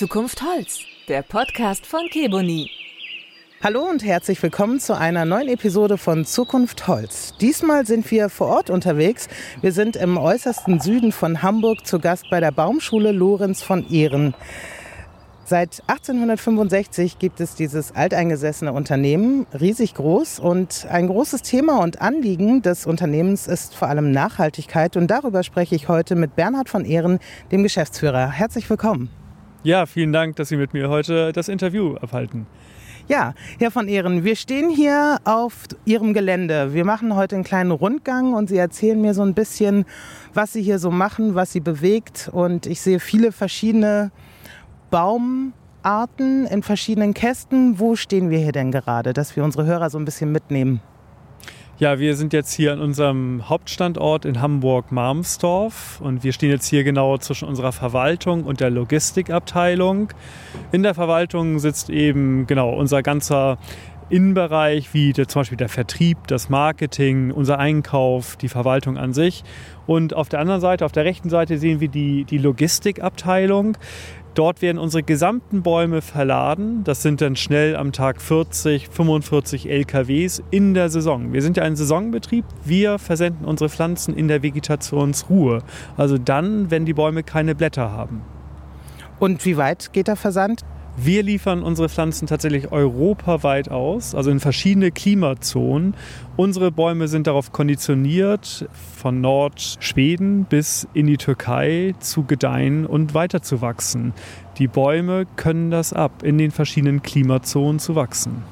Zukunft Holz, der Podcast von Keboni. Hallo und herzlich willkommen zu einer neuen Episode von Zukunft Holz. Diesmal sind wir vor Ort unterwegs. Wir sind im äußersten Süden von Hamburg zu Gast bei der Baumschule Lorenz von Ehren. Seit 1865 gibt es dieses alteingesessene Unternehmen, riesig groß. Und ein großes Thema und Anliegen des Unternehmens ist vor allem Nachhaltigkeit. Und darüber spreche ich heute mit Bernhard von Ehren, dem Geschäftsführer. Herzlich willkommen. Ja, vielen Dank, dass Sie mit mir heute das Interview abhalten. Ja, Herr von Ehren, wir stehen hier auf Ihrem Gelände. Wir machen heute einen kleinen Rundgang und Sie erzählen mir so ein bisschen, was Sie hier so machen, was Sie bewegt. Und ich sehe viele verschiedene Baumarten in verschiedenen Kästen. Wo stehen wir hier denn gerade, dass wir unsere Hörer so ein bisschen mitnehmen? Ja, wir sind jetzt hier an unserem Hauptstandort in Hamburg-Marmsdorf und wir stehen jetzt hier genau zwischen unserer Verwaltung und der Logistikabteilung. In der Verwaltung sitzt eben genau unser ganzer Innenbereich, wie der, zum Beispiel der Vertrieb, das Marketing, unser Einkauf, die Verwaltung an sich. Und auf der anderen Seite, auf der rechten Seite sehen wir die, die Logistikabteilung. Dort werden unsere gesamten Bäume verladen. Das sind dann schnell am Tag 40, 45 LKWs in der Saison. Wir sind ja ein Saisonbetrieb. Wir versenden unsere Pflanzen in der Vegetationsruhe. Also dann, wenn die Bäume keine Blätter haben. Und wie weit geht der Versand? Wir liefern unsere Pflanzen tatsächlich europaweit aus, also in verschiedene Klimazonen. Unsere Bäume sind darauf konditioniert, von Nordschweden bis in die Türkei zu gedeihen und weiterzuwachsen. Die Bäume können das ab, in den verschiedenen Klimazonen zu wachsen.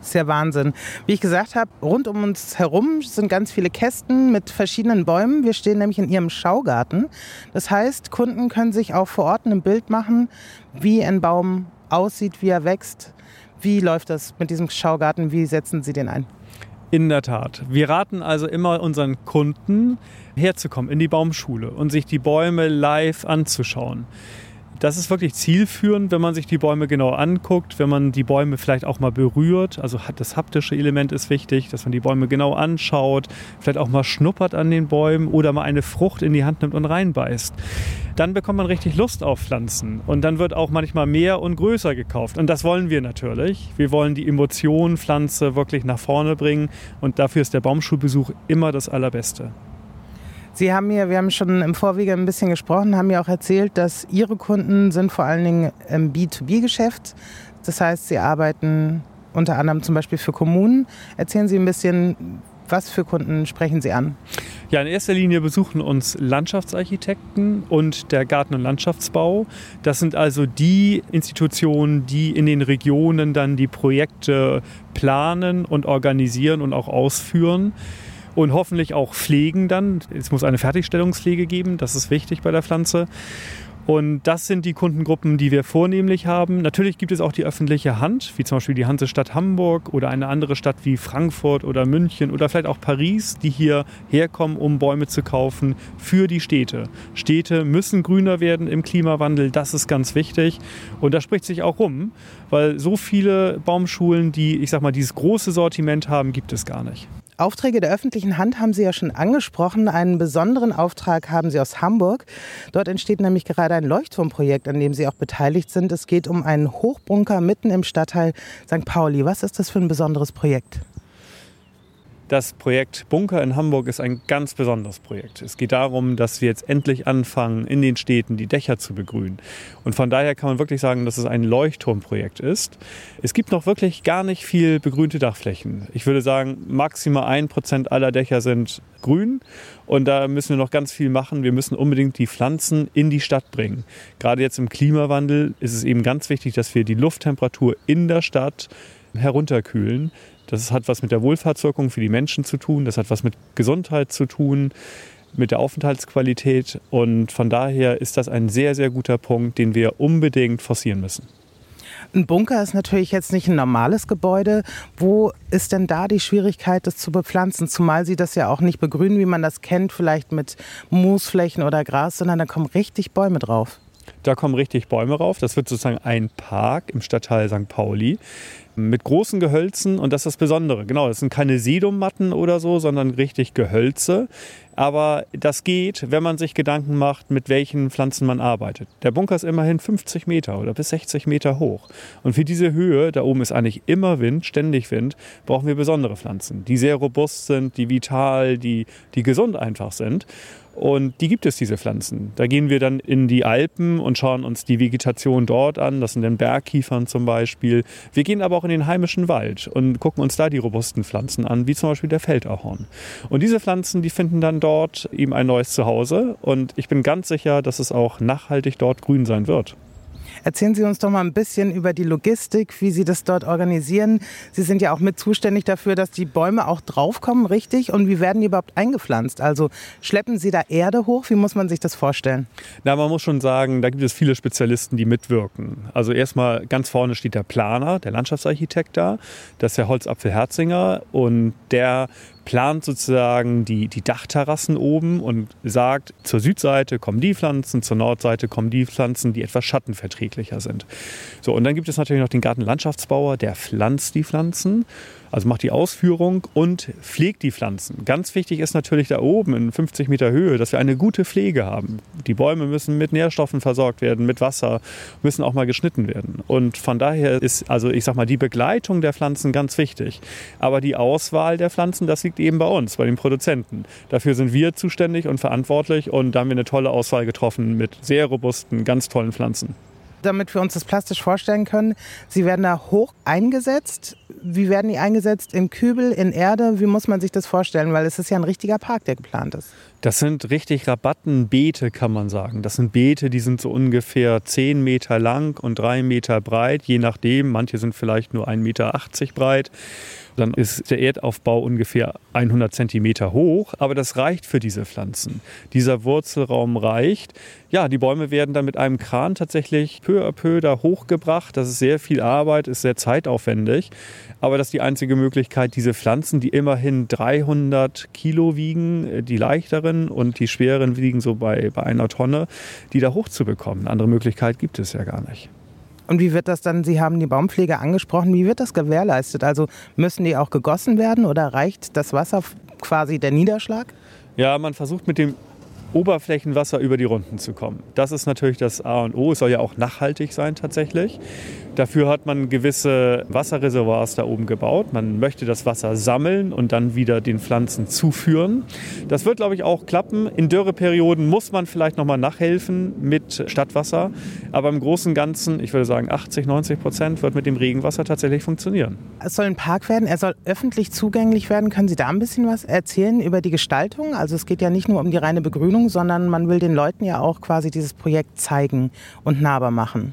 Das ist ja Wahnsinn. Wie ich gesagt habe, rund um uns herum sind ganz viele Kästen mit verschiedenen Bäumen. Wir stehen nämlich in ihrem Schaugarten. Das heißt, Kunden können sich auch vor Ort ein Bild machen, wie ein Baum aussieht, wie er wächst. Wie läuft das mit diesem Schaugarten? Wie setzen Sie den ein? In der Tat. Wir raten also immer unseren Kunden, herzukommen in die Baumschule und sich die Bäume live anzuschauen. Das ist wirklich zielführend, wenn man sich die Bäume genau anguckt, wenn man die Bäume vielleicht auch mal berührt. Also das haptische Element ist wichtig, dass man die Bäume genau anschaut, vielleicht auch mal schnuppert an den Bäumen oder mal eine Frucht in die Hand nimmt und reinbeißt. Dann bekommt man richtig Lust auf Pflanzen und dann wird auch manchmal mehr und größer gekauft. Und das wollen wir natürlich. Wir wollen die Emotion Pflanze wirklich nach vorne bringen und dafür ist der Baumschulbesuch immer das Allerbeste. Sie haben mir, wir haben schon im Vorwege ein bisschen gesprochen, haben mir auch erzählt, dass Ihre Kunden sind vor allen Dingen im B2B-Geschäft. Das heißt, Sie arbeiten unter anderem zum Beispiel für Kommunen. Erzählen Sie ein bisschen, was für Kunden sprechen Sie an? Ja, in erster Linie besuchen uns Landschaftsarchitekten und der Garten- und Landschaftsbau. Das sind also die Institutionen, die in den Regionen dann die Projekte planen und organisieren und auch ausführen und hoffentlich auch pflegen dann. Es muss eine Fertigstellungspflege geben, das ist wichtig bei der Pflanze. Und das sind die Kundengruppen, die wir vornehmlich haben. Natürlich gibt es auch die öffentliche Hand, wie zum Beispiel die Hansestadt Hamburg oder eine andere Stadt wie Frankfurt oder München oder vielleicht auch Paris, die hier herkommen, um Bäume zu kaufen für die Städte. Städte müssen grüner werden im Klimawandel, das ist ganz wichtig. Und da spricht sich auch rum, weil so viele Baumschulen, die, ich sag mal, dieses große Sortiment haben, gibt es gar nicht. Aufträge der öffentlichen Hand haben Sie ja schon angesprochen. Einen besonderen Auftrag haben Sie aus Hamburg. Dort entsteht nämlich gerade ein Leuchtturmprojekt, an dem Sie auch beteiligt sind. Es geht um einen Hochbunker mitten im Stadtteil St. Pauli. Was ist das für ein besonderes Projekt? Das Projekt Bunker in Hamburg ist ein ganz besonderes Projekt. Es geht darum, dass wir jetzt endlich anfangen, in den Städten die Dächer zu begrünen. Und von daher kann man wirklich sagen, dass es ein Leuchtturmprojekt ist. Es gibt noch wirklich gar nicht viel begrünte Dachflächen. Ich würde sagen, maximal ein Prozent aller Dächer sind grün. Und da müssen wir noch ganz viel machen. Wir müssen unbedingt die Pflanzen in die Stadt bringen. Gerade jetzt im Klimawandel ist es eben ganz wichtig, dass wir die Lufttemperatur in der Stadt herunterkühlen. Das hat was mit der Wohlfahrtswirkung für die Menschen zu tun, das hat was mit Gesundheit zu tun, mit der Aufenthaltsqualität. Und von daher ist das ein sehr, sehr guter Punkt, den wir unbedingt forcieren müssen. Ein Bunker ist natürlich jetzt nicht ein normales Gebäude. Wo ist denn da die Schwierigkeit, das zu bepflanzen? Zumal Sie das ja auch nicht begrünen, wie man das kennt, vielleicht mit Moosflächen oder Gras, sondern da kommen richtig Bäume drauf. Da kommen richtig Bäume rauf. Das wird sozusagen ein Park im Stadtteil St. Pauli mit großen Gehölzen und das ist das Besondere. Genau, das sind keine Sedummatten oder so, sondern richtig Gehölze. Aber das geht, wenn man sich Gedanken macht, mit welchen Pflanzen man arbeitet. Der Bunker ist immerhin 50 Meter oder bis 60 Meter hoch. Und für diese Höhe, da oben ist eigentlich immer Wind, ständig Wind, brauchen wir besondere Pflanzen, die sehr robust sind, die vital, die, die gesund einfach sind. Und die gibt es, diese Pflanzen. Da gehen wir dann in die Alpen und schauen uns die Vegetation dort an. Das sind dann Bergkiefern zum Beispiel. Wir gehen aber auch in den heimischen Wald und gucken uns da die robusten Pflanzen an, wie zum Beispiel der Feldahorn. Und diese Pflanzen, die finden dann dort eben ein neues Zuhause. Und ich bin ganz sicher, dass es auch nachhaltig dort grün sein wird. Erzählen Sie uns doch mal ein bisschen über die Logistik, wie Sie das dort organisieren. Sie sind ja auch mit zuständig dafür, dass die Bäume auch draufkommen, richtig? Und wie werden die überhaupt eingepflanzt? Also schleppen Sie da Erde hoch? Wie muss man sich das vorstellen? Na, man muss schon sagen, da gibt es viele Spezialisten, die mitwirken. Also erstmal ganz vorne steht der Planer, der Landschaftsarchitekt da. Das ist der Holzapfel Herzinger und der plant sozusagen die, die Dachterrassen oben und sagt, zur Südseite kommen die Pflanzen, zur Nordseite kommen die Pflanzen, die etwas schattenverträglicher sind. So, und dann gibt es natürlich noch den Gartenlandschaftsbauer, der pflanzt die Pflanzen also macht die Ausführung und pflegt die Pflanzen. Ganz wichtig ist natürlich da oben in 50 Meter Höhe, dass wir eine gute Pflege haben. Die Bäume müssen mit Nährstoffen versorgt werden, mit Wasser, müssen auch mal geschnitten werden. Und von daher ist also ich sag mal die Begleitung der Pflanzen ganz wichtig. Aber die Auswahl der Pflanzen, das liegt eben bei uns, bei den Produzenten. Dafür sind wir zuständig und verantwortlich und da haben wir eine tolle Auswahl getroffen mit sehr robusten, ganz tollen Pflanzen damit wir uns das plastisch vorstellen können. Sie werden da hoch eingesetzt. Wie werden die eingesetzt? In Kübel, in Erde? Wie muss man sich das vorstellen? Weil es ist ja ein richtiger Park, der geplant ist. Das sind richtig Rabattenbeete, kann man sagen. Das sind Beete, die sind so ungefähr 10 Meter lang und 3 Meter breit, je nachdem. Manche sind vielleicht nur 1,80 Meter breit. Dann ist der Erdaufbau ungefähr 100 Zentimeter hoch, aber das reicht für diese Pflanzen. Dieser Wurzelraum reicht. Ja, die Bäume werden dann mit einem Kran tatsächlich peu à peu da hochgebracht. Das ist sehr viel Arbeit, ist sehr zeitaufwendig. Aber das ist die einzige Möglichkeit, diese Pflanzen, die immerhin 300 Kilo wiegen, die leichteren und die schwereren wiegen so bei, bei einer Tonne, die da hochzubekommen. Eine andere Möglichkeit gibt es ja gar nicht. Und wie wird das dann, Sie haben die Baumpflege angesprochen, wie wird das gewährleistet? Also müssen die auch gegossen werden oder reicht das Wasser quasi der Niederschlag? Ja, man versucht mit dem Oberflächenwasser über die Runden zu kommen. Das ist natürlich das A und O. Es soll ja auch nachhaltig sein tatsächlich. Dafür hat man gewisse Wasserreservoirs da oben gebaut. Man möchte das Wasser sammeln und dann wieder den Pflanzen zuführen. Das wird, glaube ich, auch klappen. In Dürreperioden muss man vielleicht nochmal nachhelfen mit Stadtwasser. Aber im Großen und Ganzen, ich würde sagen 80, 90 Prozent, wird mit dem Regenwasser tatsächlich funktionieren. Es soll ein Park werden, er soll öffentlich zugänglich werden. Können Sie da ein bisschen was erzählen über die Gestaltung? Also es geht ja nicht nur um die reine Begrünung, sondern man will den Leuten ja auch quasi dieses Projekt zeigen und nahbar machen.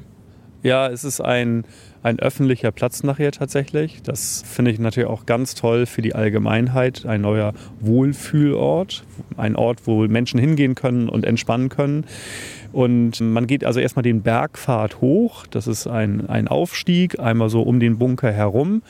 Ja, es ist ein, ein öffentlicher Platz nachher tatsächlich. Das finde ich natürlich auch ganz toll für die Allgemeinheit. Ein neuer Wohlfühlort, ein Ort, wo Menschen hingehen können und entspannen können. Und man geht also erstmal den Bergpfad hoch. Das ist ein, ein Aufstieg, einmal so um den Bunker herum.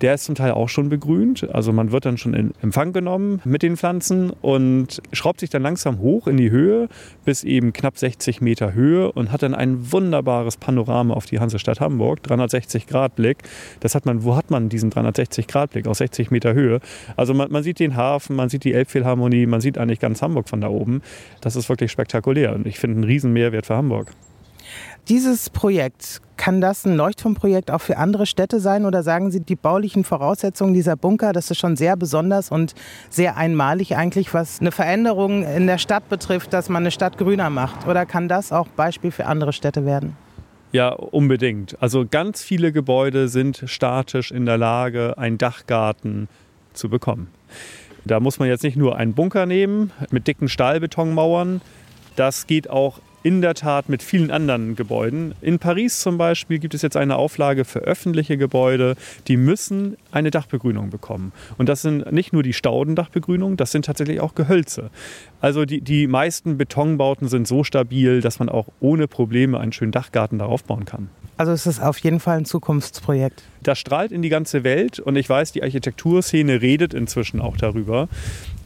Der ist zum Teil auch schon begrünt. Also man wird dann schon in Empfang genommen mit den Pflanzen und schraubt sich dann langsam hoch in die Höhe bis eben knapp 60 Meter Höhe und hat dann ein wunderbares Panorama auf die Hansestadt Hamburg, 360 Grad Blick. Das hat man, wo hat man diesen 360 Grad Blick aus 60 Meter Höhe? Also man, man sieht den Hafen, man sieht die Elbphilharmonie, man sieht eigentlich ganz Hamburg von da oben. Das ist wirklich spektakulär und ich finde einen riesen Mehrwert für Hamburg. Dieses Projekt, kann das ein Leuchtturmprojekt auch für andere Städte sein oder sagen Sie, die baulichen Voraussetzungen dieser Bunker, das ist schon sehr besonders und sehr einmalig eigentlich, was eine Veränderung in der Stadt betrifft, dass man eine Stadt grüner macht? Oder kann das auch Beispiel für andere Städte werden? Ja, unbedingt. Also ganz viele Gebäude sind statisch in der Lage, einen Dachgarten zu bekommen. Da muss man jetzt nicht nur einen Bunker nehmen mit dicken Stahlbetonmauern. Das geht auch in der Tat mit vielen anderen Gebäuden. In Paris zum Beispiel gibt es jetzt eine Auflage für öffentliche Gebäude, die müssen eine Dachbegrünung bekommen. Und das sind nicht nur die Staudendachbegrünung, das sind tatsächlich auch Gehölze. Also die, die meisten Betonbauten sind so stabil, dass man auch ohne Probleme einen schönen Dachgarten darauf bauen kann. Also es ist auf jeden Fall ein Zukunftsprojekt. Das strahlt in die ganze Welt und ich weiß, die Architekturszene redet inzwischen auch darüber.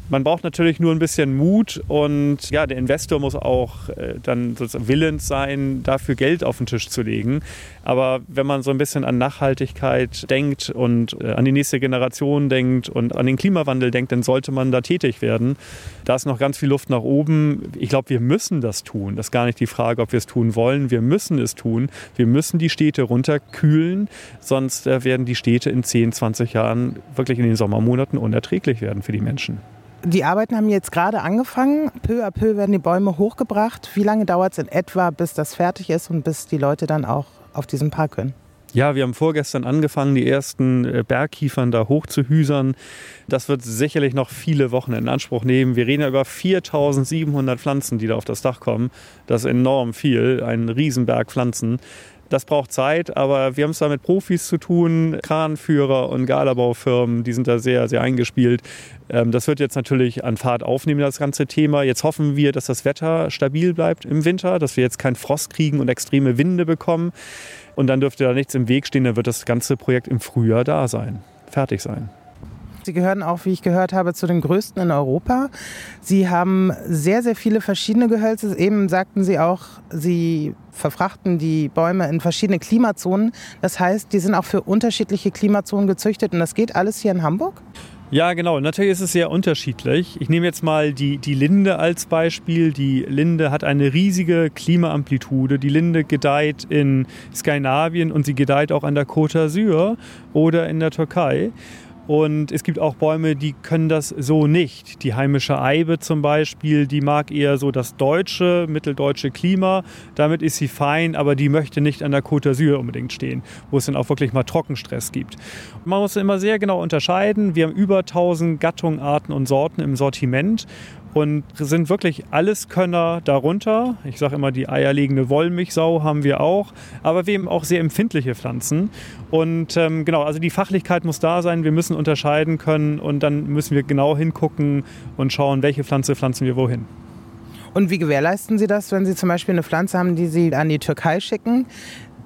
Man braucht natürlich nur ein bisschen Mut und ja, der Investor muss auch äh, dann sozusagen willens sein, dafür Geld auf den Tisch zu legen. Aber wenn man so ein bisschen an Nachhaltigkeit denkt und äh, an die nächste Generation denkt und an den Klimawandel denkt, dann sollte man da tätig werden. Da ist noch ganz viel Luft nach oben. Ich glaube, wir müssen das tun. Das ist gar nicht die Frage, ob wir es tun wollen. Wir müssen es tun. Wir müssen die Städte runterkühlen, sonst äh, werden die Städte in 10, 20 Jahren wirklich in den Sommermonaten unerträglich werden für die Menschen. Die Arbeiten haben jetzt gerade angefangen. Peu à peu werden die Bäume hochgebracht. Wie lange dauert es in etwa, bis das fertig ist und bis die Leute dann auch auf diesem Park können? Ja, wir haben vorgestern angefangen, die ersten äh, Bergkiefern da hochzuhüsern. Das wird sicherlich noch viele Wochen in Anspruch nehmen. Wir reden ja über 4700 Pflanzen, die da auf das Dach kommen. Das ist enorm viel, ein Riesenberg Pflanzen. Das braucht Zeit, aber wir haben es da mit Profis zu tun, Kranführer und Galabaufirmen, die sind da sehr, sehr eingespielt. Ähm, das wird jetzt natürlich an Fahrt aufnehmen, das ganze Thema. Jetzt hoffen wir, dass das Wetter stabil bleibt im Winter, dass wir jetzt keinen Frost kriegen und extreme Winde bekommen. Und dann dürfte da nichts im Weg stehen, dann wird das ganze Projekt im Frühjahr da sein, fertig sein. Sie gehören auch, wie ich gehört habe, zu den größten in Europa. Sie haben sehr, sehr viele verschiedene Gehölze. Eben sagten Sie auch, Sie verfrachten die Bäume in verschiedene Klimazonen. Das heißt, die sind auch für unterschiedliche Klimazonen gezüchtet und das geht alles hier in Hamburg? Ja, genau. Natürlich ist es sehr unterschiedlich. Ich nehme jetzt mal die, die Linde als Beispiel. Die Linde hat eine riesige Klimaamplitude. Die Linde gedeiht in Skandinavien und sie gedeiht auch an der Côte d'Azur oder in der Türkei. Und es gibt auch Bäume, die können das so nicht. Die heimische Eibe zum Beispiel, die mag eher so das deutsche, mitteldeutsche Klima. Damit ist sie fein, aber die möchte nicht an der Côte d'Azur unbedingt stehen, wo es dann auch wirklich mal Trockenstress gibt. Man muss immer sehr genau unterscheiden. Wir haben über 1000 Gattungen, Arten und Sorten im Sortiment und sind wirklich Alleskönner darunter. Ich sage immer, die eierlegende Wollmilchsau haben wir auch, aber wir haben auch sehr empfindliche Pflanzen. Und ähm, genau, also die Fachlichkeit muss da sein, wir müssen unterscheiden können und dann müssen wir genau hingucken und schauen, welche Pflanze pflanzen wir wohin. Und wie gewährleisten Sie das, wenn Sie zum Beispiel eine Pflanze haben, die Sie an die Türkei schicken?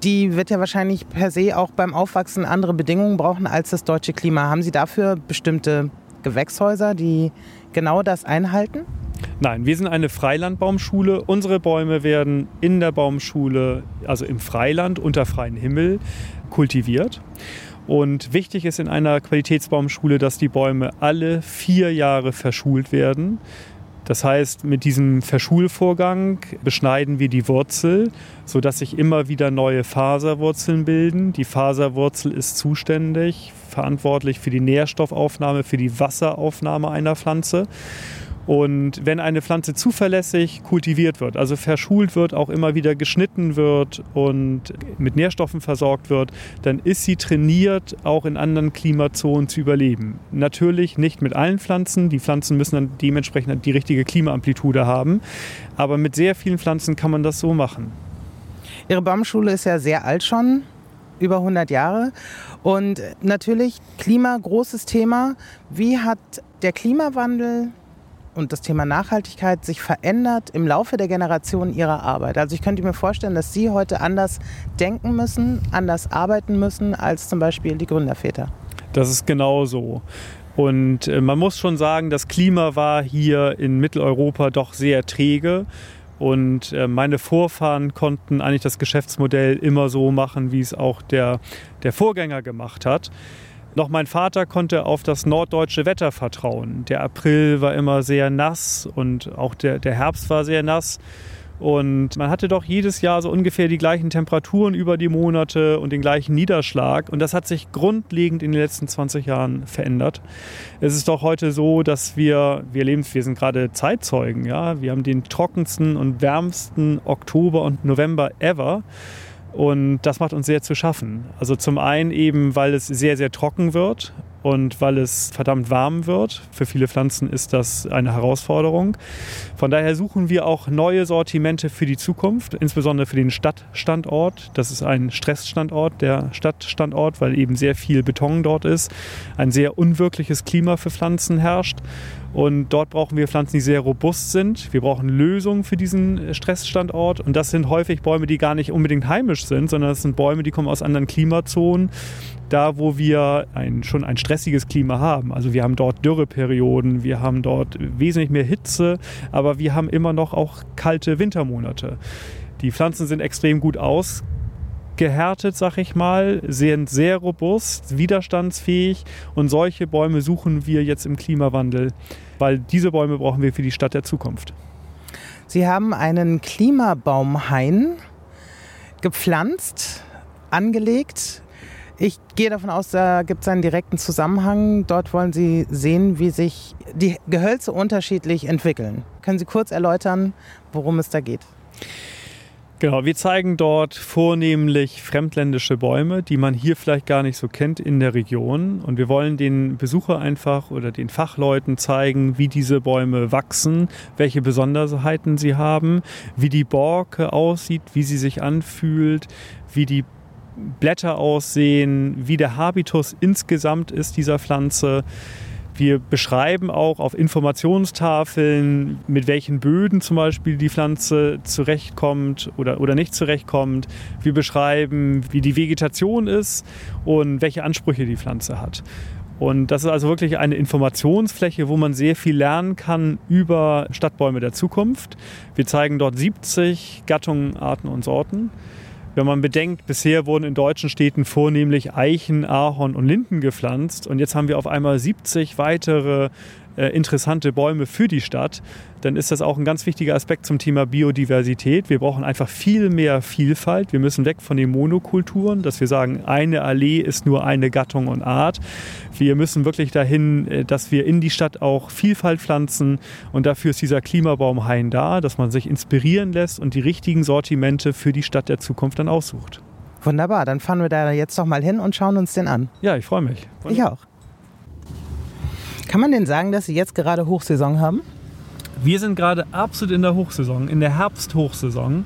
Die wird ja wahrscheinlich per se auch beim Aufwachsen andere Bedingungen brauchen als das deutsche Klima. Haben Sie dafür bestimmte Gewächshäuser, die genau das einhalten? Nein, wir sind eine Freilandbaumschule. Unsere Bäume werden in der Baumschule, also im Freiland unter freiem Himmel, kultiviert. Und wichtig ist in einer Qualitätsbaumschule, dass die Bäume alle vier Jahre verschult werden. Das heißt, mit diesem Verschulvorgang beschneiden wir die Wurzel, sodass sich immer wieder neue Faserwurzeln bilden. Die Faserwurzel ist zuständig, verantwortlich für die Nährstoffaufnahme, für die Wasseraufnahme einer Pflanze. Und wenn eine Pflanze zuverlässig kultiviert wird, also verschult wird, auch immer wieder geschnitten wird und mit Nährstoffen versorgt wird, dann ist sie trainiert, auch in anderen Klimazonen zu überleben. Natürlich nicht mit allen Pflanzen. Die Pflanzen müssen dann dementsprechend die richtige Klimaamplitude haben. Aber mit sehr vielen Pflanzen kann man das so machen. Ihre Baumschule ist ja sehr alt schon, über 100 Jahre. Und natürlich Klima, großes Thema. Wie hat der Klimawandel und das Thema Nachhaltigkeit sich verändert im Laufe der Generation Ihrer Arbeit? Also ich könnte mir vorstellen, dass Sie heute anders denken müssen, anders arbeiten müssen als zum Beispiel die Gründerväter. Das ist genau so. Und äh, man muss schon sagen, das Klima war hier in Mitteleuropa doch sehr träge. Und äh, meine Vorfahren konnten eigentlich das Geschäftsmodell immer so machen, wie es auch der, der Vorgänger gemacht hat. Noch mein Vater konnte auf das norddeutsche Wetter vertrauen. Der April war immer sehr nass und auch der, der Herbst war sehr nass. Und man hatte doch jedes Jahr so ungefähr die gleichen Temperaturen über die Monate und den gleichen Niederschlag. Und das hat sich grundlegend in den letzten 20 Jahren verändert. Es ist doch heute so, dass wir, wir leben, wir sind gerade Zeitzeugen, ja. Wir haben den trockensten und wärmsten Oktober und November ever. Und das macht uns sehr zu schaffen. Also zum einen eben, weil es sehr, sehr trocken wird und weil es verdammt warm wird. Für viele Pflanzen ist das eine Herausforderung. Von daher suchen wir auch neue Sortimente für die Zukunft, insbesondere für den Stadtstandort. Das ist ein Stressstandort, der Stadtstandort, weil eben sehr viel Beton dort ist. Ein sehr unwirkliches Klima für Pflanzen herrscht. Und dort brauchen wir Pflanzen, die sehr robust sind. Wir brauchen Lösungen für diesen Stressstandort. Und das sind häufig Bäume, die gar nicht unbedingt heimisch sind, sondern das sind Bäume, die kommen aus anderen Klimazonen da wo wir ein, schon ein stressiges Klima haben. Also wir haben dort Dürreperioden, wir haben dort wesentlich mehr Hitze, aber wir haben immer noch auch kalte Wintermonate. Die Pflanzen sind extrem gut ausgehärtet, sag ich mal, sind sehr robust, widerstandsfähig und solche Bäume suchen wir jetzt im Klimawandel, weil diese Bäume brauchen wir für die Stadt der Zukunft. Sie haben einen Klimabaumhain gepflanzt, angelegt. Ich gehe davon aus, da gibt es einen direkten Zusammenhang. Dort wollen Sie sehen, wie sich die Gehölze unterschiedlich entwickeln. Können Sie kurz erläutern, worum es da geht? Genau, wir zeigen dort vornehmlich fremdländische Bäume, die man hier vielleicht gar nicht so kennt in der Region. Und wir wollen den Besucher einfach oder den Fachleuten zeigen, wie diese Bäume wachsen, welche Besonderheiten sie haben, wie die Borke aussieht, wie sie sich anfühlt, wie die Blätter aussehen, wie der Habitus insgesamt ist dieser Pflanze. Wir beschreiben auch auf Informationstafeln, mit welchen Böden zum Beispiel die Pflanze zurechtkommt oder, oder nicht zurechtkommt. Wir beschreiben, wie die Vegetation ist und welche Ansprüche die Pflanze hat. Und das ist also wirklich eine Informationsfläche, wo man sehr viel lernen kann über Stadtbäume der Zukunft. Wir zeigen dort 70 Gattungen, Arten und Sorten. Wenn man bedenkt, bisher wurden in deutschen Städten vornehmlich Eichen, Ahorn und Linden gepflanzt. Und jetzt haben wir auf einmal 70 weitere äh, interessante Bäume für die Stadt, dann ist das auch ein ganz wichtiger Aspekt zum Thema Biodiversität. Wir brauchen einfach viel mehr Vielfalt. Wir müssen weg von den Monokulturen, dass wir sagen, eine Allee ist nur eine Gattung und Art. Wir müssen wirklich dahin, äh, dass wir in die Stadt auch Vielfalt pflanzen und dafür ist dieser Klimabaumhain da, dass man sich inspirieren lässt und die richtigen Sortimente für die Stadt der Zukunft dann aussucht. Wunderbar, dann fahren wir da jetzt doch mal hin und schauen uns den an. Ja, ich freue mich. Ich auch. Kann man denn sagen, dass Sie jetzt gerade Hochsaison haben? Wir sind gerade absolut in der Hochsaison, in der Herbsthochsaison.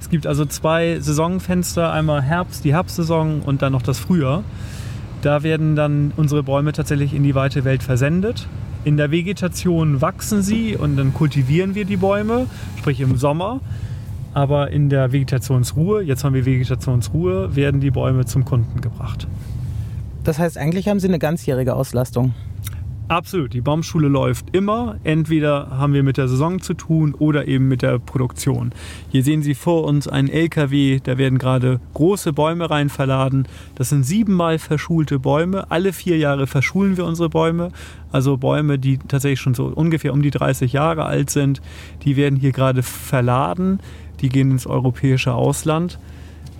Es gibt also zwei Saisonfenster, einmal Herbst, die Herbstsaison und dann noch das Frühjahr. Da werden dann unsere Bäume tatsächlich in die weite Welt versendet. In der Vegetation wachsen sie und dann kultivieren wir die Bäume, sprich im Sommer. Aber in der Vegetationsruhe, jetzt haben wir Vegetationsruhe, werden die Bäume zum Kunden gebracht. Das heißt, eigentlich haben Sie eine ganzjährige Auslastung. Absolut, die Baumschule läuft immer. Entweder haben wir mit der Saison zu tun oder eben mit der Produktion. Hier sehen Sie vor uns einen LKW, da werden gerade große Bäume rein verladen. Das sind siebenmal verschulte Bäume. Alle vier Jahre verschulen wir unsere Bäume. Also Bäume, die tatsächlich schon so ungefähr um die 30 Jahre alt sind, die werden hier gerade verladen. Die gehen ins europäische Ausland.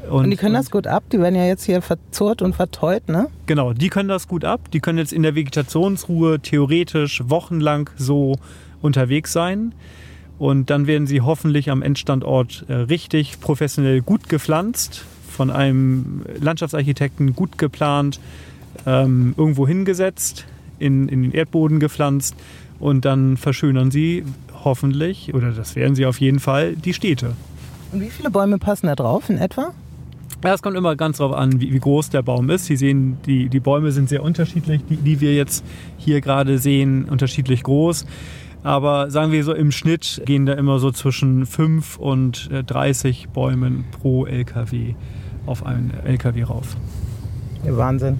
Und, und, die können das gut ab? Die werden ja jetzt hier verzurrt und verteut, ne? Genau, die können das gut ab. Die können jetzt in der Vegetationsruhe theoretisch wochenlang so unterwegs sein. Und dann werden sie hoffentlich am Endstandort äh, richtig professionell gut gepflanzt, von einem Landschaftsarchitekten gut geplant, ähm, irgendwo hingesetzt, in, in den Erdboden gepflanzt und dann verschönern sie hoffentlich, oder das werden sie auf jeden Fall, die Städte. Und wie viele Bäume passen da drauf in etwa? Ja, es kommt immer ganz darauf an, wie, wie, groß der Baum ist. Sie sehen, die, die Bäume sind sehr unterschiedlich, die, die wir jetzt hier gerade sehen, unterschiedlich groß. Aber sagen wir so, im Schnitt gehen da immer so zwischen 5 und 30 äh, Bäumen pro LKW auf einen LKW rauf. Wahnsinn.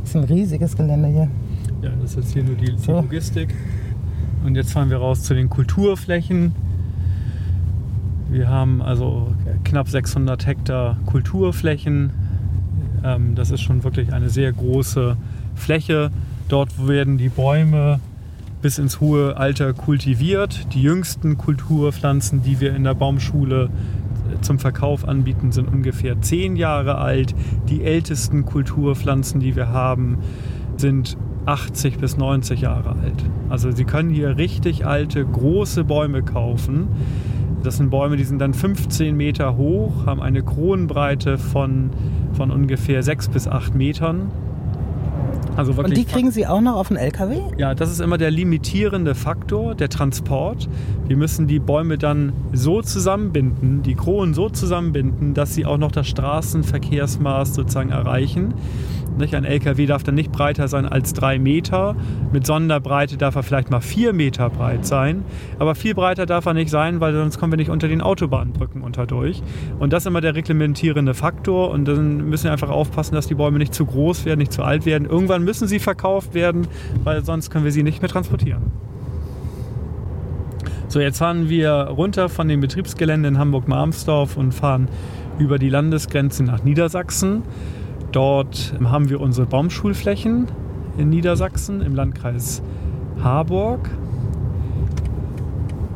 Das ist ein riesiges Gelände hier. Ja, das ist jetzt hier nur die, die Logistik. Und jetzt fahren wir raus zu den Kulturflächen. Wir haben also knapp 600 Hektar Kulturflächen. Ähm, das ist schon wirklich eine sehr große Fläche. Dort werden die Bäume bis ins hohe Alter kultiviert. Die jüngsten Kulturpflanzen, die wir in der Baumschule äh, zum Verkauf anbieten, sind ungefähr 10 Jahre alt. Die ältesten Kulturpflanzen, die wir haben, sind 80 bis 90 Jahre alt. Also Sie können hier richtig alte, große Bäume kaufen das sind Bäume, die sind dann 15 Meter hoch, haben eine Kronenbreite von, von ungefähr 6 bis 8 Metern. Also Und die kriegen Sie auch noch auf den LKW? Ja, das ist immer der limitierende Faktor, der Transport. Wir müssen die Bäume dann so zusammenbinden, die Kronen so zusammenbinden, dass sie auch noch das Straßenverkehrsmaß sozusagen erreichen. Nicht? Ein LKW darf dann nicht breiter sein als drei Meter. Mit Sonderbreite darf er vielleicht mal vier Meter breit sein. Aber viel breiter darf er nicht sein, weil sonst kommen wir nicht unter den Autobahnbrücken unter durch. Und das ist immer der reglementierende Faktor. Und dann müssen wir einfach aufpassen, dass die Bäume nicht zu groß werden, nicht zu alt werden. Irgendwann müssen sie verkauft werden, weil sonst können wir sie nicht mehr transportieren. So, jetzt fahren wir runter von dem Betriebsgelände in Hamburg-Marmsdorf und fahren über die Landesgrenze nach Niedersachsen. Dort haben wir unsere Baumschulflächen in Niedersachsen im Landkreis Harburg.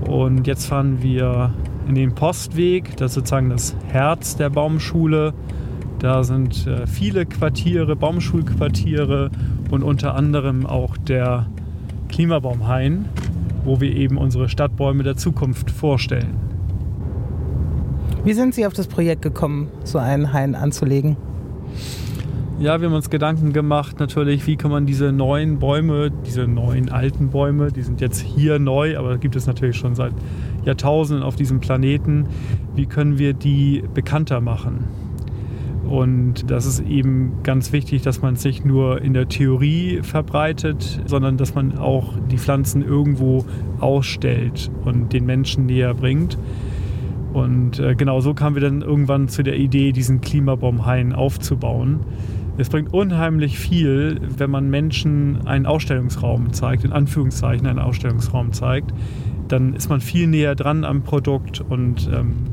Und jetzt fahren wir in den Postweg, das ist sozusagen das Herz der Baumschule. Da sind äh, viele Quartiere, Baumschulquartiere und unter anderem auch der Klimabaumhain, wo wir eben unsere Stadtbäume der Zukunft vorstellen. Wie sind Sie auf das Projekt gekommen, so einen Hain anzulegen? Ja, wir haben uns Gedanken gemacht, natürlich, wie kann man diese neuen Bäume, diese neuen alten Bäume, die sind jetzt hier neu, aber gibt es natürlich schon seit Jahrtausenden auf diesem Planeten, wie können wir die bekannter machen? Und das ist eben ganz wichtig, dass man es nicht nur in der Theorie verbreitet, sondern dass man auch die Pflanzen irgendwo ausstellt und den Menschen näher bringt. Und äh, genau so kamen wir dann irgendwann zu der Idee, diesen Klimabaumhain aufzubauen. Es bringt unheimlich viel, wenn man Menschen einen Ausstellungsraum zeigt, in Anführungszeichen einen Ausstellungsraum zeigt. Dann ist man viel näher dran am Produkt und ähm,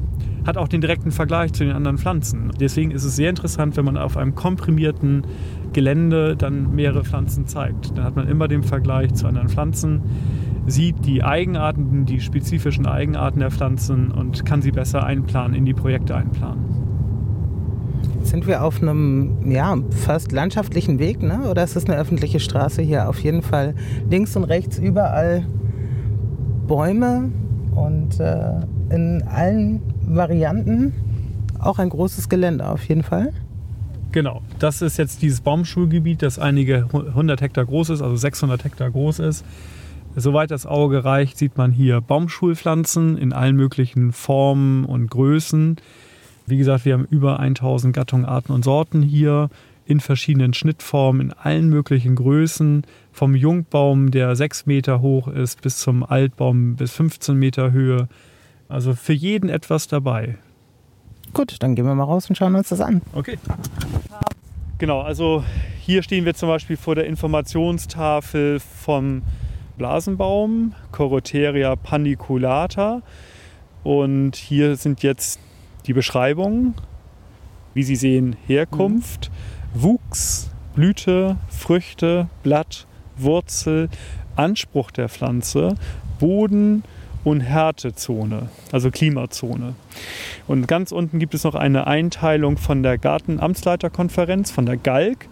hat auch den direkten Vergleich zu den anderen Pflanzen. Deswegen ist es sehr interessant, wenn man auf einem komprimierten Gelände dann mehrere Pflanzen zeigt. Dann hat man immer den Vergleich zu anderen Pflanzen, sieht die Eigenarten, die spezifischen Eigenarten der Pflanzen und kann sie besser einplanen, in die Projekte einplanen sind wir auf einem ja, fast landschaftlichen Weg, ne? oder ist es eine öffentliche Straße hier? Auf jeden Fall links und rechts überall Bäume und äh, in allen Varianten auch ein großes Gelände auf jeden Fall. Genau, das ist jetzt dieses Baumschulgebiet, das einige 100 Hektar groß ist, also 600 Hektar groß ist. Soweit das Auge reicht, sieht man hier Baumschulpflanzen in allen möglichen Formen und Größen. Wie gesagt, wir haben über 1000 Gattungen, Arten und Sorten hier in verschiedenen Schnittformen, in allen möglichen Größen. Vom Jungbaum, der 6 Meter hoch ist, bis zum Altbaum bis 15 Meter Höhe. Also für jeden etwas dabei. Gut, dann gehen wir mal raus und schauen uns das an. Okay. Genau, also hier stehen wir zum Beispiel vor der Informationstafel vom Blasenbaum, Coroteria paniculata. Und hier sind jetzt die Beschreibung, wie Sie sehen, Herkunft, mhm. Wuchs, Blüte, Früchte, Blatt, Wurzel, Anspruch der Pflanze, Boden und Härtezone, also Klimazone. Und ganz unten gibt es noch eine Einteilung von der Gartenamtsleiterkonferenz, von der GALK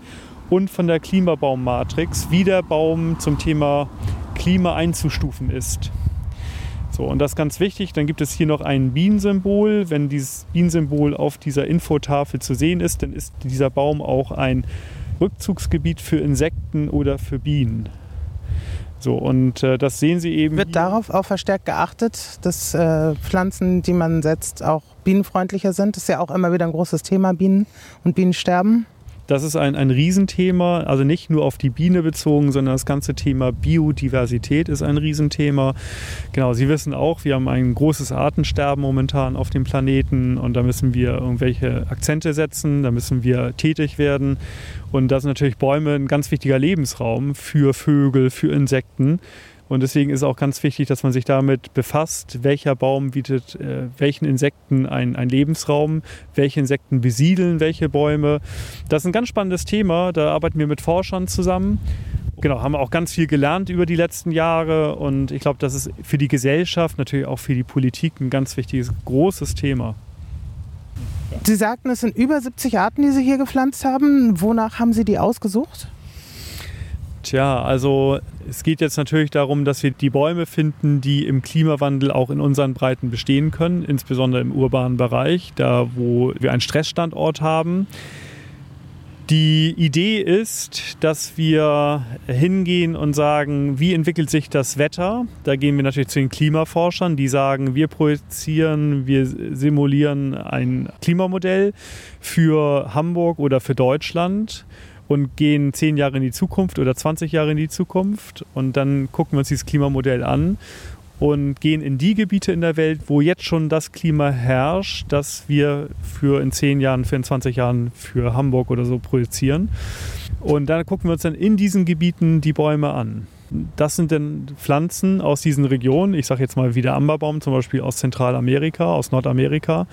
und von der Klimabaummatrix, wie der Baum zum Thema Klima einzustufen ist. So, und das ist ganz wichtig. Dann gibt es hier noch ein Bienensymbol. Wenn dieses Bienensymbol auf dieser Infotafel zu sehen ist, dann ist dieser Baum auch ein Rückzugsgebiet für Insekten oder für Bienen. So, und äh, das sehen Sie eben. Wird hier. darauf auch verstärkt geachtet, dass äh, Pflanzen, die man setzt, auch bienenfreundlicher sind? Das ist ja auch immer wieder ein großes Thema, Bienen und Bienensterben. Das ist ein, ein Riesenthema, also nicht nur auf die Biene bezogen, sondern das ganze Thema Biodiversität ist ein Riesenthema. Genau, Sie wissen auch, wir haben ein großes Artensterben momentan auf dem Planeten und da müssen wir irgendwelche Akzente setzen, da müssen wir tätig werden. Und da sind natürlich Bäume ein ganz wichtiger Lebensraum für Vögel, für Insekten. Und deswegen ist auch ganz wichtig, dass man sich damit befasst, welcher Baum bietet äh, welchen Insekten einen Lebensraum, welche Insekten besiedeln welche Bäume. Das ist ein ganz spannendes Thema, da arbeiten wir mit Forschern zusammen. Genau, haben auch ganz viel gelernt über die letzten Jahre und ich glaube, das ist für die Gesellschaft, natürlich auch für die Politik ein ganz wichtiges, großes Thema. Sie sagten, es sind über 70 Arten, die Sie hier gepflanzt haben. Wonach haben Sie die ausgesucht? Tja, also es geht jetzt natürlich darum, dass wir die Bäume finden, die im Klimawandel auch in unseren Breiten bestehen können, insbesondere im urbanen Bereich, da wo wir einen Stressstandort haben. Die Idee ist, dass wir hingehen und sagen, wie entwickelt sich das Wetter? Da gehen wir natürlich zu den Klimaforschern, die sagen, wir projizieren, wir simulieren ein Klimamodell für Hamburg oder für Deutschland und gehen zehn Jahre in die Zukunft oder 20 Jahre in die Zukunft und dann gucken wir uns dieses Klimamodell an und gehen in die Gebiete in der Welt, wo jetzt schon das Klima herrscht, das wir für in 10 Jahren, für in 20 Jahren für Hamburg oder so projizieren. Und dann gucken wir uns dann in diesen Gebieten die Bäume an. Das sind dann Pflanzen aus diesen Regionen, ich sage jetzt mal wie der Amberbaum zum Beispiel aus Zentralamerika, aus Nordamerika,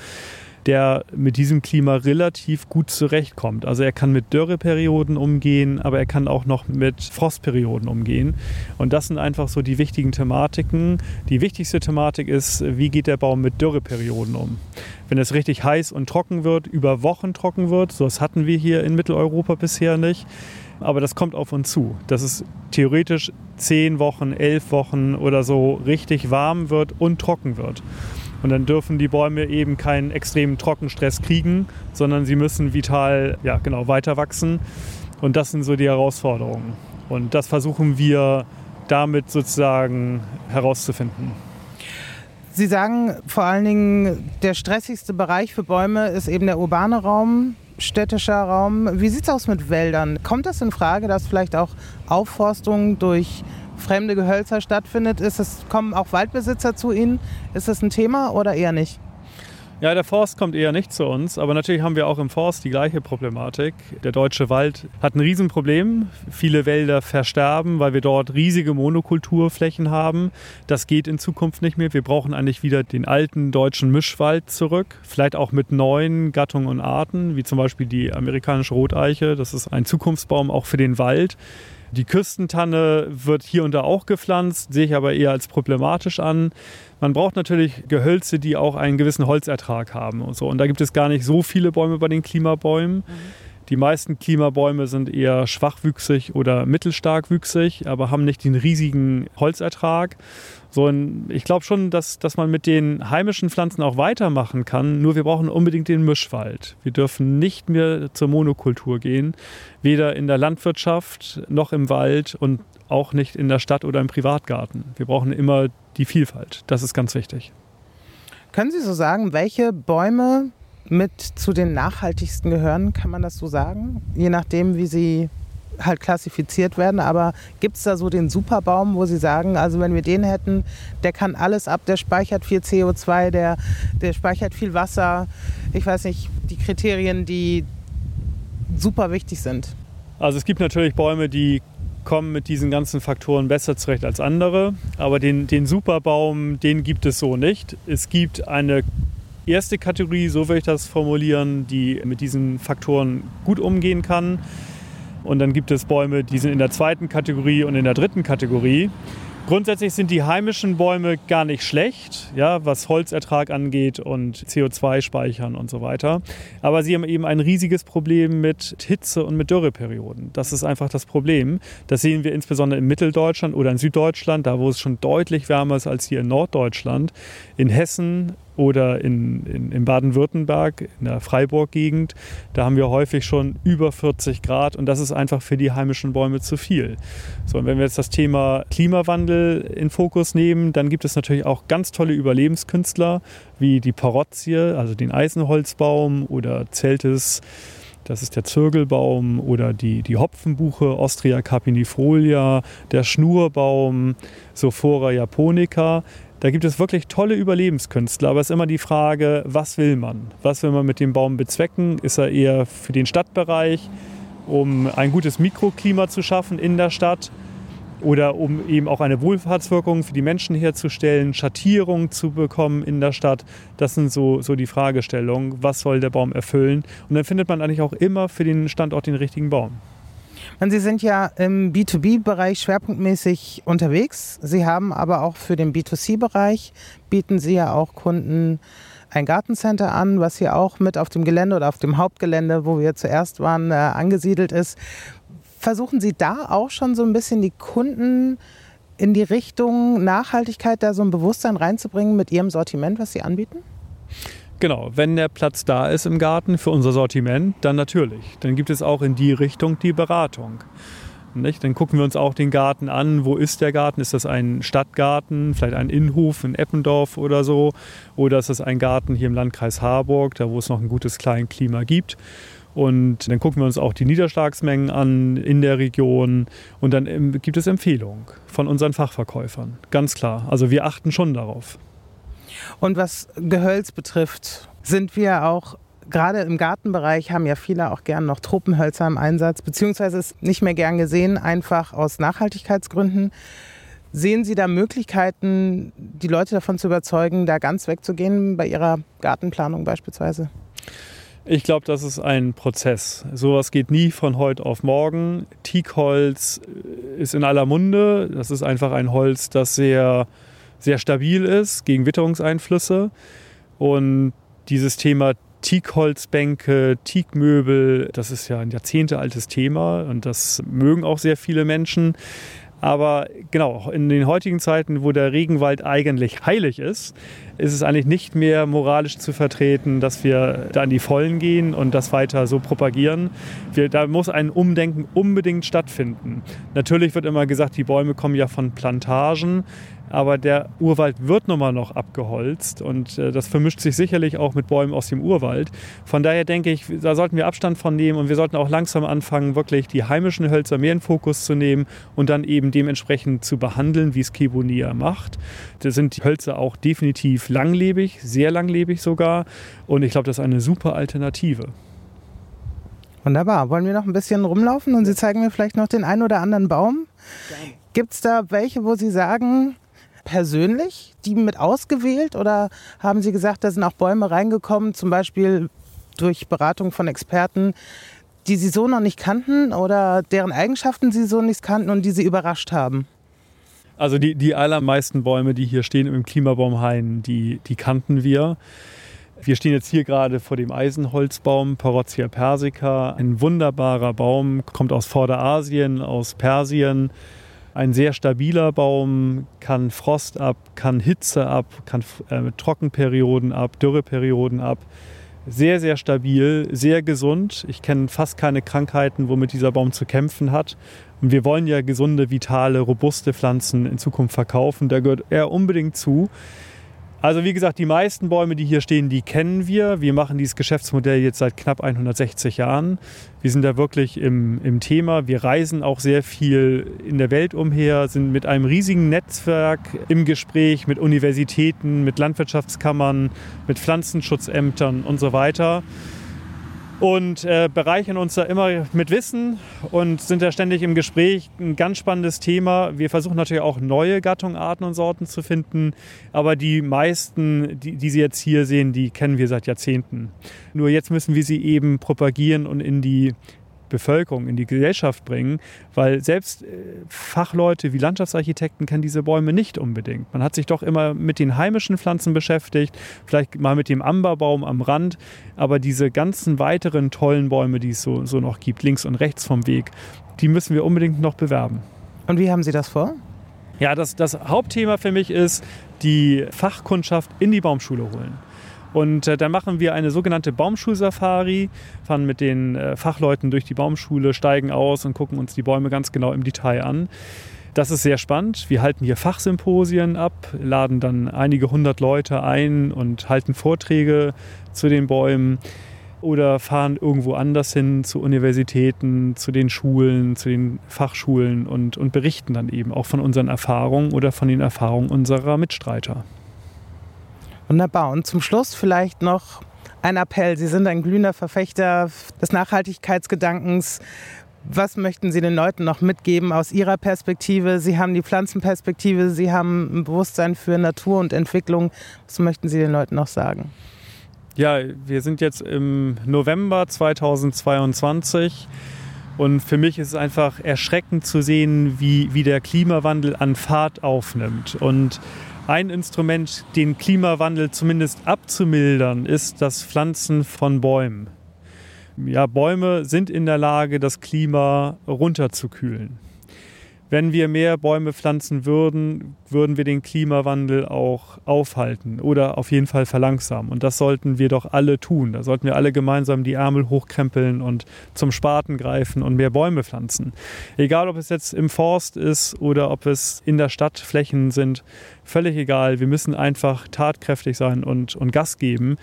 der mit diesem Klima relativ gut zurechtkommt. Also er kann mit Dürreperioden umgehen, aber er kann auch noch mit Frostperioden umgehen. Und das sind einfach so die wichtigen Thematiken. Die wichtigste Thematik ist, wie geht der Baum mit Dürreperioden um? Wenn es richtig heiß und trocken wird, über Wochen trocken wird, so das hatten wir hier in Mitteleuropa bisher nicht, aber das kommt auf uns zu, dass es theoretisch zehn Wochen, elf Wochen oder so richtig warm wird und trocken wird. Und dann dürfen die Bäume eben keinen extremen Trockenstress kriegen, sondern sie müssen vital ja, genau, weiter wachsen. Und das sind so die Herausforderungen. Und das versuchen wir damit sozusagen herauszufinden. Sie sagen vor allen Dingen, der stressigste Bereich für Bäume ist eben der urbane Raum, städtischer Raum. Wie sieht es aus mit Wäldern? Kommt das in Frage, dass vielleicht auch Aufforstung durch fremde Gehölzer stattfindet. Ist es, kommen auch Waldbesitzer zu Ihnen? Ist das ein Thema oder eher nicht? Ja, der Forst kommt eher nicht zu uns, aber natürlich haben wir auch im Forst die gleiche Problematik. Der deutsche Wald hat ein Riesenproblem. Viele Wälder versterben, weil wir dort riesige Monokulturflächen haben. Das geht in Zukunft nicht mehr. Wir brauchen eigentlich wieder den alten deutschen Mischwald zurück, vielleicht auch mit neuen Gattungen und Arten, wie zum Beispiel die amerikanische Roteiche. Das ist ein Zukunftsbaum auch für den Wald. Die Küstentanne wird hier und da auch gepflanzt, sehe ich aber eher als problematisch an. Man braucht natürlich Gehölze, die auch einen gewissen Holzertrag haben und so. Und da gibt es gar nicht so viele Bäume bei den Klimabäumen. Mhm. Die meisten Klimabäume sind eher schwachwüchsig oder mittelstarkwüchsig, aber haben nicht den riesigen Holzertrag. So, ich glaube schon, dass, dass man mit den heimischen Pflanzen auch weitermachen kann. Nur wir brauchen unbedingt den Mischwald. Wir dürfen nicht mehr zur Monokultur gehen, weder in der Landwirtschaft noch im Wald und auch nicht in der Stadt oder im Privatgarten. Wir brauchen immer die Vielfalt. Das ist ganz wichtig. Können Sie so sagen, welche Bäume mit zu den nachhaltigsten gehören, kann man das so sagen? Je nachdem, wie sie halt klassifiziert werden. Aber gibt es da so den Superbaum, wo Sie sagen, also wenn wir den hätten, der kann alles ab, der speichert viel CO2, der, der speichert viel Wasser. Ich weiß nicht, die Kriterien, die super wichtig sind. Also es gibt natürlich Bäume, die kommen mit diesen ganzen Faktoren besser zurecht als andere. Aber den, den Superbaum, den gibt es so nicht. Es gibt eine erste Kategorie, so würde ich das formulieren, die mit diesen Faktoren gut umgehen kann. Und dann gibt es Bäume, die sind in der zweiten Kategorie und in der dritten Kategorie. Grundsätzlich sind die heimischen Bäume gar nicht schlecht, ja, was Holzertrag angeht und CO2 speichern und so weiter. Aber sie haben eben ein riesiges Problem mit Hitze und mit Dürreperioden. Das ist einfach das Problem. Das sehen wir insbesondere in Mitteldeutschland oder in Süddeutschland, da wo es schon deutlich wärmer ist als hier in Norddeutschland. In Hessen oder in, in, in Baden-Württemberg, in der Freiburg-Gegend, da haben wir häufig schon über 40 Grad und das ist einfach für die heimischen Bäume zu viel. So, und wenn wir jetzt das Thema Klimawandel in Fokus nehmen, dann gibt es natürlich auch ganz tolle Überlebenskünstler wie die Parotzie, also den Eisenholzbaum oder Zeltis. Das ist der Zirkelbaum oder die, die Hopfenbuche Ostria carpinifolia, der Schnurbaum Sophora japonica. Da gibt es wirklich tolle Überlebenskünstler, aber es ist immer die Frage, was will man? Was will man mit dem Baum bezwecken? Ist er eher für den Stadtbereich, um ein gutes Mikroklima zu schaffen in der Stadt? Oder um eben auch eine Wohlfahrtswirkung für die Menschen herzustellen, Schattierung zu bekommen in der Stadt. Das sind so, so die Fragestellungen. Was soll der Baum erfüllen? Und dann findet man eigentlich auch immer für den Standort den richtigen Baum. Und Sie sind ja im B2B-Bereich schwerpunktmäßig unterwegs. Sie haben aber auch für den B2C-Bereich, bieten Sie ja auch Kunden ein Gartencenter an, was hier auch mit auf dem Gelände oder auf dem Hauptgelände, wo wir zuerst waren, äh, angesiedelt ist. Versuchen Sie da auch schon so ein bisschen die Kunden in die Richtung Nachhaltigkeit, da so ein Bewusstsein reinzubringen mit Ihrem Sortiment, was Sie anbieten? Genau, wenn der Platz da ist im Garten für unser Sortiment, dann natürlich. Dann gibt es auch in die Richtung die Beratung. Nicht? Dann gucken wir uns auch den Garten an. Wo ist der Garten? Ist das ein Stadtgarten, vielleicht ein Innenhof in Eppendorf oder so? Oder ist das ein Garten hier im Landkreis Harburg, da wo es noch ein gutes Kleinklima gibt? Und dann gucken wir uns auch die Niederschlagsmengen an in der Region und dann ähm, gibt es Empfehlungen von unseren Fachverkäufern. Ganz klar. Also wir achten schon darauf. Und was Gehölz betrifft, sind wir auch gerade im Gartenbereich haben ja viele auch gern noch Tropenhölzer im Einsatz, beziehungsweise ist nicht mehr gern gesehen, einfach aus Nachhaltigkeitsgründen. Sehen Sie da Möglichkeiten, die Leute davon zu überzeugen, da ganz wegzugehen bei ihrer Gartenplanung beispielsweise? Ich glaube, das ist ein Prozess. Sowas geht nie von heute auf morgen. Teakholz ist in aller Munde. Das ist einfach ein Holz, das sehr, sehr stabil ist gegen Witterungseinflüsse. Und dieses Thema Teakholzbänke, Teakmöbel, das ist ja ein jahrzehntealtes Thema und das mögen auch sehr viele Menschen. Aber genau, in den heutigen Zeiten, wo der Regenwald eigentlich heilig ist, ist es eigentlich nicht mehr moralisch zu vertreten, dass wir da in die Vollen gehen und das weiter so propagieren. Wir, da muss ein Umdenken unbedingt stattfinden. Natürlich wird immer gesagt, die Bäume kommen ja von Plantagen aber der Urwald wird nun mal noch abgeholzt und äh, das vermischt sich sicherlich auch mit Bäumen aus dem Urwald. Von daher denke ich, da sollten wir Abstand von nehmen und wir sollten auch langsam anfangen, wirklich die heimischen Hölzer mehr in Fokus zu nehmen und dann eben dementsprechend zu behandeln, wie es Kebonia macht. Da sind die Hölzer auch definitiv langlebig, sehr langlebig sogar und ich glaube, das ist eine super Alternative. Wunderbar. Wollen wir noch ein bisschen rumlaufen und Sie zeigen mir vielleicht noch den einen oder anderen Baum? Gibt es da welche, wo Sie sagen, persönlich die mit ausgewählt oder haben Sie gesagt, da sind auch Bäume reingekommen, zum Beispiel durch Beratung von Experten, die Sie so noch nicht kannten oder deren Eigenschaften Sie so nicht kannten und die Sie überrascht haben? Also die, die allermeisten Bäume, die hier stehen im Klimabaumhain, die, die kannten wir. Wir stehen jetzt hier gerade vor dem Eisenholzbaum Parotia persica. Ein wunderbarer Baum, kommt aus Vorderasien, aus Persien ein sehr stabiler Baum, kann Frost ab, kann Hitze ab, kann äh, Trockenperioden ab, Dürreperioden ab. Sehr, sehr stabil, sehr gesund. Ich kenne fast keine Krankheiten, womit dieser Baum zu kämpfen hat. Und wir wollen ja gesunde, vitale, robuste Pflanzen in Zukunft verkaufen. Da gehört er unbedingt zu. Also wie gesagt, die meisten Bäume, die hier stehen, die kennen wir. Wir machen dieses Geschäftsmodell jetzt seit knapp 160 Jahren. Wir sind da wirklich im, im Thema. Wir reisen auch sehr viel in der Welt umher, sind mit einem riesigen Netzwerk im Gespräch mit Universitäten, mit Landwirtschaftskammern, mit Pflanzenschutzämtern und so weiter und äh, bereichern uns da immer mit Wissen und sind da ständig im Gespräch. Ein ganz spannendes Thema. Wir versuchen natürlich auch neue Gattungen, Arten und Sorten zu finden, aber die meisten, die, die Sie jetzt hier sehen, die kennen wir seit Jahrzehnten. Nur jetzt müssen wir sie eben propagieren und in die Bevölkerung, in die Gesellschaft bringen, weil selbst äh, Fachleute wie Landschaftsarchitekten kennen diese Bäume nicht unbedingt. Man hat sich doch immer mit den heimischen Pflanzen beschäftigt, vielleicht mal mit dem Amberbaum am Rand, aber diese ganzen weiteren tollen Bäume, die es so, so noch gibt, links und rechts vom Weg, die müssen wir unbedingt noch bewerben. Und wie haben Sie das vor? Ja, das, das Hauptthema für mich ist, die Fachkundschaft in die Baumschule holen. Und äh, dann machen wir eine sogenannte Baumschulsafari, fahren mit den äh, Fachleuten durch die Baumschule, steigen aus und gucken uns die Bäume ganz genau im Detail an. Das ist sehr spannend. Wir halten hier Fachsymposien ab, laden dann einige hundert Leute ein und halten Vorträge zu den Bäumen oder fahren irgendwo anders hin zu Universitäten, zu den Schulen, zu den Fachschulen und, und berichten dann eben auch von unseren Erfahrungen oder von den Erfahrungen unserer Mitstreiter. Wunderbar. Und zum Schluss vielleicht noch ein Appell. Sie sind ein glühender Verfechter des Nachhaltigkeitsgedankens. Was möchten Sie den Leuten noch mitgeben aus Ihrer Perspektive? Sie haben die Pflanzenperspektive, Sie haben ein Bewusstsein für Natur und Entwicklung. Was möchten Sie den Leuten noch sagen? Ja, wir sind jetzt im November 2022 und für mich ist es einfach erschreckend zu sehen, wie, wie der Klimawandel an Fahrt aufnimmt. Und ein Instrument, den Klimawandel zumindest abzumildern, ist das Pflanzen von Bäumen. Ja, Bäume sind in der Lage, das Klima runterzukühlen. Wenn wir mehr Bäume pflanzen würden, würden wir den Klimawandel auch aufhalten oder auf jeden Fall verlangsamen. Und das sollten wir doch alle tun. Da sollten wir alle gemeinsam die Ärmel hochkrempeln und zum Spaten greifen und mehr Bäume pflanzen. Egal, ob es jetzt im Forst ist oder ob es in der Stadt Flächen sind, völlig egal. Wir müssen einfach tatkräftig sein und, und Gas geben.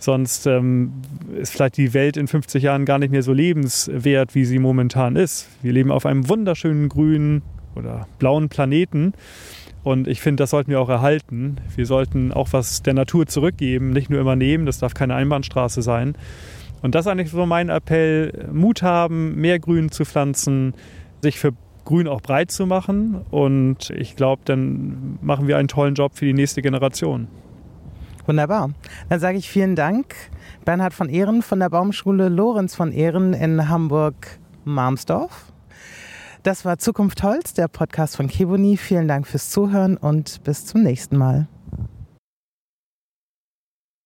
Sonst ähm, ist vielleicht die Welt in 50 Jahren gar nicht mehr so lebenswert, wie sie momentan ist. Wir leben auf einem wunderschönen grünen oder blauen Planeten. Und ich finde, das sollten wir auch erhalten. Wir sollten auch was der Natur zurückgeben, nicht nur immer nehmen. Das darf keine Einbahnstraße sein. Und das ist eigentlich so mein Appell, Mut haben, mehr Grün zu pflanzen, sich für Grün auch breit zu machen. Und ich glaube, dann machen wir einen tollen Job für die nächste Generation. Wunderbar. Dann sage ich vielen Dank, Bernhard von Ehren von der Baumschule Lorenz von Ehren in Hamburg-Marmsdorf. Das war Zukunft Holz, der Podcast von Keboni. Vielen Dank fürs Zuhören und bis zum nächsten Mal.